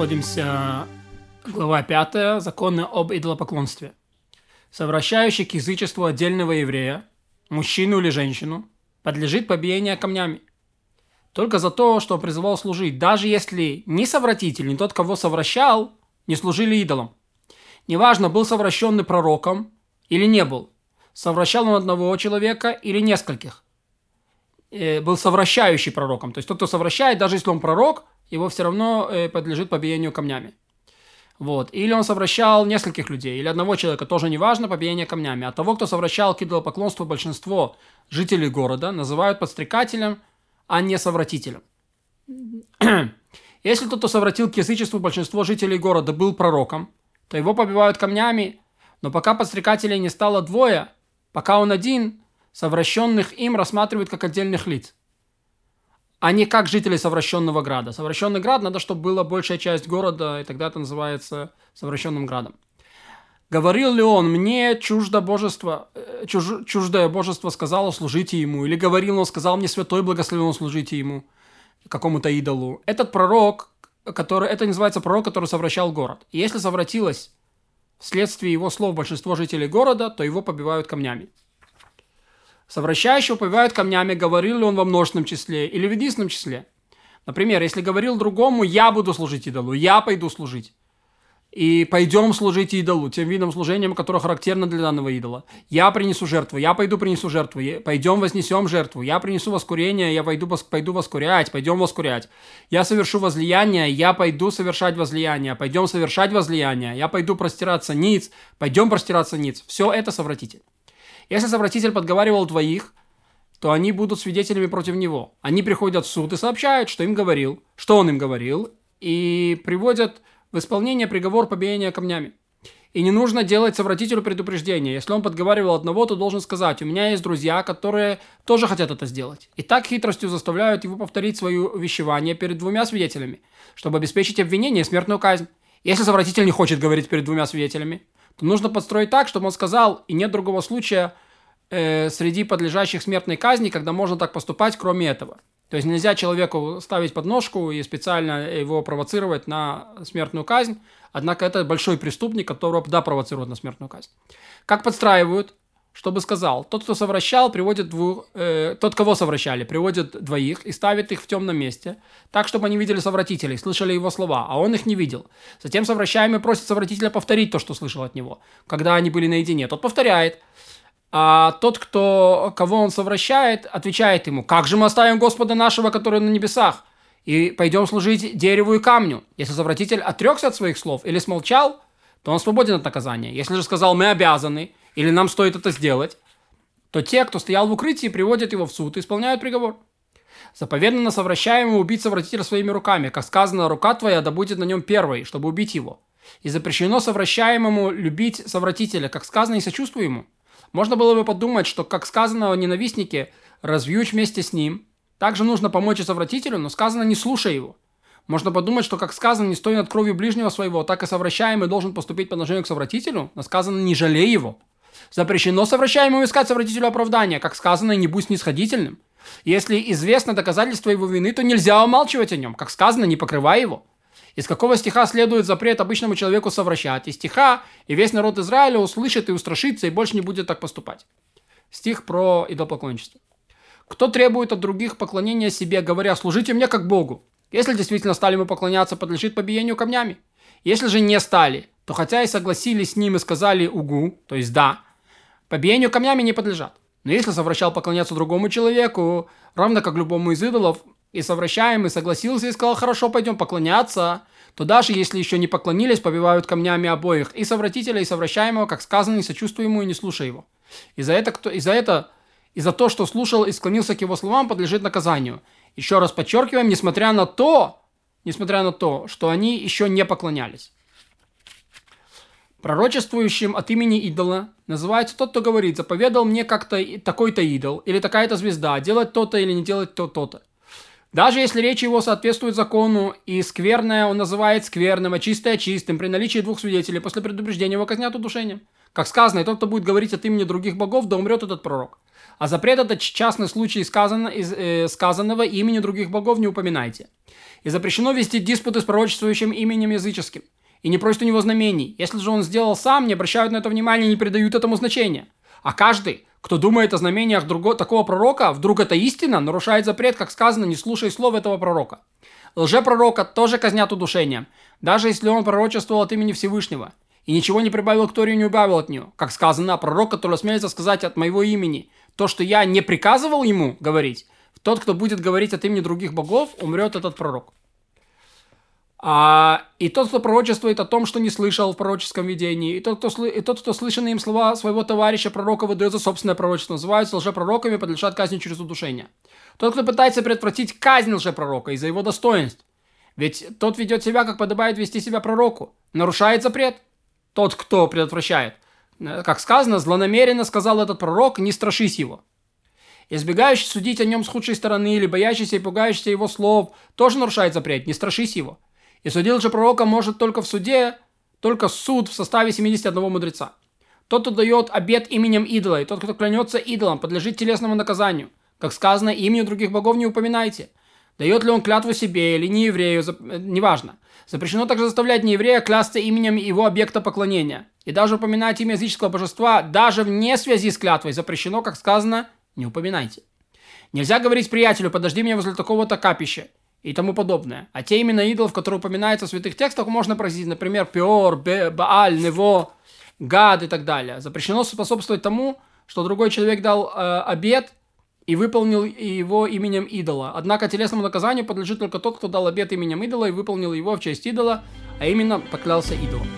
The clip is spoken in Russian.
находимся глава 5, законы об идолопоклонстве. Совращающий к язычеству отдельного еврея, мужчину или женщину, подлежит побиению камнями. Только за то, что призывал служить, даже если ни совратитель, ни тот, кого совращал, не служили идолам. Неважно, был совращенный пророком или не был. Совращал он одного человека или нескольких. Э, был совращающий пророком. То есть тот, кто совращает, даже если он пророк, его все равно э, подлежит побиению камнями. Вот. Или он совращал нескольких людей, или одного человека, тоже неважно, побиение камнями. А того, кто совращал к идолопоклонству большинство жителей города, называют подстрекателем, а не совратителем. Если тот, кто совратил к язычеству большинство жителей города, был пророком, то его побивают камнями, но пока подстрекателей не стало двое, пока он один, совращенных им рассматривают как отдельных лиц а не как жители совращенного града. Совращенный град надо, чтобы была большая часть города, и тогда это называется совращенным градом. Говорил ли он, мне чуждо божество, э, чуж, чуждое божество сказало, служите ему? Или говорил он, сказал мне святой благословен, служите ему, какому-то идолу? Этот пророк, который, это называется пророк, который совращал город. И если совратилось вследствие его слов большинство жителей города, то его побивают камнями. Совращающего побивают камнями, говорил ли он во множественном числе или в единственном числе. Например, если говорил другому, я буду служить идолу, я пойду служить. И пойдем служить идолу, тем видом служением, которое характерно для данного идола. Я принесу жертву, я пойду принесу жертву, пойдем вознесем жертву, я принесу воскурение, я пойду, пойду воскурять, пойдем воскурять. Я совершу возлияние, я пойду совершать возлияние, пойдем совершать возлияние, я пойду простираться ниц, пойдем простираться ниц. Все это совратитель. Если совратитель подговаривал двоих, то они будут свидетелями против него. Они приходят в суд и сообщают, что им говорил, что он им говорил, и приводят в исполнение приговор побиения камнями. И не нужно делать совратителю предупреждение. Если он подговаривал одного, то должен сказать, у меня есть друзья, которые тоже хотят это сделать. И так хитростью заставляют его повторить свое увещевание перед двумя свидетелями, чтобы обеспечить обвинение и смертную казнь. Если совратитель не хочет говорить перед двумя свидетелями, то нужно подстроить так, чтобы он сказал, и нет другого случая э, среди подлежащих смертной казни, когда можно так поступать, кроме этого. То есть нельзя человеку ставить подножку и специально его провоцировать на смертную казнь, однако это большой преступник, которого да провоцируют на смертную казнь. Как подстраивают? чтобы сказал, тот, кто совращал, приводит двух, э, тот, кого совращали, приводит двоих и ставит их в темном месте, так, чтобы они видели совратителей, слышали его слова, а он их не видел. Затем совращаемый просит совратителя повторить то, что слышал от него, когда они были наедине. Тот повторяет, а тот, кто, кого он совращает, отвечает ему, «Как же мы оставим Господа нашего, который на небесах, и пойдем служить дереву и камню?» Если совратитель отрекся от своих слов или смолчал, то он свободен от наказания. Если же сказал «мы обязаны», или нам стоит это сделать, то те, кто стоял в укрытии, приводят его в суд и исполняют приговор. Заповедано на совращаемого убить совратителя своими руками, как сказано, рука твоя да будет на нем первой, чтобы убить его. И запрещено совращаемому любить совратителя, как сказано, и сочувствуй ему. Можно было бы подумать, что, как сказано о ненавистнике, развьючь вместе с ним. Также нужно помочь совратителю, но сказано, не слушай его. Можно подумать, что, как сказано, не стоит над кровью ближнего своего, так и совращаемый должен поступить по отношению к совратителю, но сказано, не жалей его. Запрещено совращаемому искать совратителю оправдания, как сказано, не будь снисходительным. Если известно доказательство его вины, то нельзя умалчивать о нем, как сказано, не покрывай его. Из какого стиха следует запрет обычному человеку совращать? Из стиха, и весь народ Израиля услышит и устрашится, и больше не будет так поступать. Стих про идолопоклонничество. Кто требует от других поклонения себе, говоря, служите мне как Богу? Если действительно стали мы поклоняться, подлежит побиению камнями. Если же не стали, то хотя и согласились с ним и сказали «угу», то есть «да», побиению камнями не подлежат. Но если совращал поклоняться другому человеку, равно как любому из идолов, и совращаемый согласился и сказал «хорошо, пойдем поклоняться», то даже если еще не поклонились, побивают камнями обоих, и совратителя, и совращаемого, как сказано, не сочувствуй ему и не слушай его. И за это, кто, и за это, и за то, что слушал и склонился к его словам, подлежит наказанию. Еще раз подчеркиваем, несмотря на то, несмотря на то, что они еще не поклонялись. Пророчествующим от имени идола называется тот, кто говорит, заповедал мне как-то такой-то идол или такая-то звезда, делать то-то или не делать то-то. Даже если речь его соответствует закону, и скверное он называет скверным, а чистое чистым, при наличии двух свидетелей, после предупреждения его казнят удушением. Как сказано, и тот, кто будет говорить от имени других богов, да умрет этот пророк. А запрет это частный случай сказано, из, э, сказанного имени других богов не упоминайте. И запрещено вести диспуты с пророчествующим именем языческим. И не просят у него знамений. Если же он сделал сам, не обращают на это внимания и не придают этому значения. А каждый, кто думает о знамениях друго, такого пророка, вдруг это истина, нарушает запрет, как сказано, не слушай слов этого пророка. Лжепророка тоже казнят удушением, даже если он пророчествовал от имени Всевышнего, и ничего не прибавил к Торе и не убавил от нее. Как сказано, пророк, который смеется сказать от моего имени то, что я не приказывал ему говорить, тот, кто будет говорить от имени других богов, умрет этот пророк. А, и тот, кто пророчествует о том, что не слышал в пророческом видении, и тот, кто, и тот, кто слышанные им слова своего товарища пророка выдает за собственное пророчество, называются лжепророками, подлежат казни через удушение. Тот, кто пытается предотвратить казнь лжепророка из-за его достоинств, ведь тот ведет себя, как подобает вести себя пророку, нарушает запрет. Тот, кто предотвращает. Как сказано, злонамеренно сказал этот пророк, не страшись его. Избегающий судить о нем с худшей стороны или боящийся и пугающийся его слов, тоже нарушает запрет, не страшись его. И судил же пророка может только в суде, только суд в составе 71 мудреца. Тот, кто дает обет именем идола, и тот, кто клянется идолом, подлежит телесному наказанию. Как сказано, имени других богов не упоминайте. Дает ли он клятву себе или не еврею, зап... Э, неважно. Запрещено также заставлять нееврея клясться именем его объекта поклонения. И даже упоминать имя языческого божества, даже вне связи с клятвой, запрещено, как сказано, не упоминайте. Нельзя говорить приятелю, подожди меня возле такого-то капища и тому подобное. А те именно идолов, которые упоминаются в святых текстах, можно просить, например, Пиор, Бааль, Нево, Гад и так далее. Запрещено способствовать тому, что другой человек дал э, обед и выполнил его именем идола. Однако телесному наказанию подлежит только тот, кто дал обед именем идола и выполнил его в честь идола, а именно поклялся идолом.